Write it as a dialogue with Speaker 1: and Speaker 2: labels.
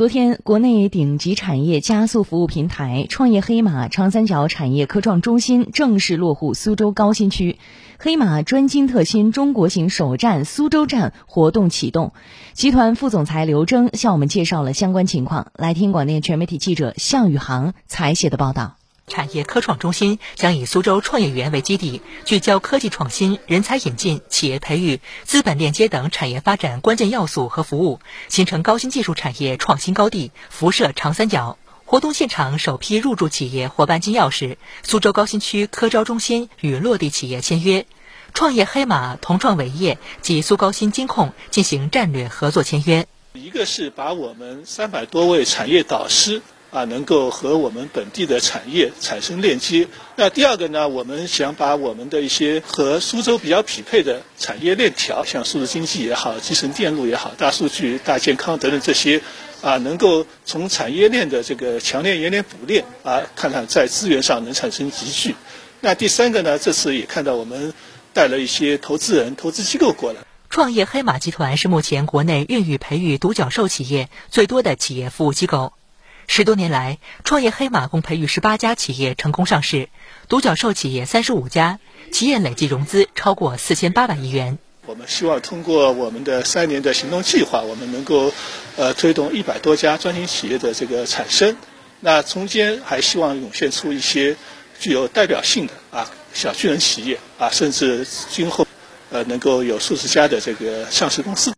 Speaker 1: 昨天，国内顶级产业加速服务平台“创业黑马”长三角产业科创中心正式落户苏州高新区，黑马专精特新中国行首站苏州站活动启动。集团副总裁刘征向我们介绍了相关情况，来听广电全媒体记者向宇航采写的报道。
Speaker 2: 产业科创中心将以苏州创业园为基地，聚焦科技创新、人才引进、企业培育、资本链接等产业发展关键要素和服务，形成高新技术产业创新高地，辐射长三角。活动现场首批入驻企业伙伴金钥匙，苏州高新区科招中心与落地企业签约，创业黑马同创伟业及苏高新金控进行战略合作签约。
Speaker 3: 一个是把我们三百多位产业导师。啊，能够和我们本地的产业产生链接。那第二个呢，我们想把我们的一些和苏州比较匹配的产业链条，像数字经济也好、集成电路也好、大数据、大健康等等这些，啊，能够从产业链的这个强链、延链、补链啊，看看在资源上能产生集聚。那第三个呢，这次也看到我们带了一些投资人、投资机构过来。
Speaker 2: 创业黑马集团是目前国内孕育培育独角兽企业最多的企业服务机构。十多年来，创业黑马共培育十八家企业成功上市，独角兽企业三十五家，企业累计融资超过四千八百亿元。
Speaker 3: 我们希望通过我们的三年的行动计划，我们能够呃推动一百多家专型企业的这个产生。那中间还希望涌现出一些具有代表性的啊小巨人企业啊，甚至今后呃能够有数十家的这个上市公司。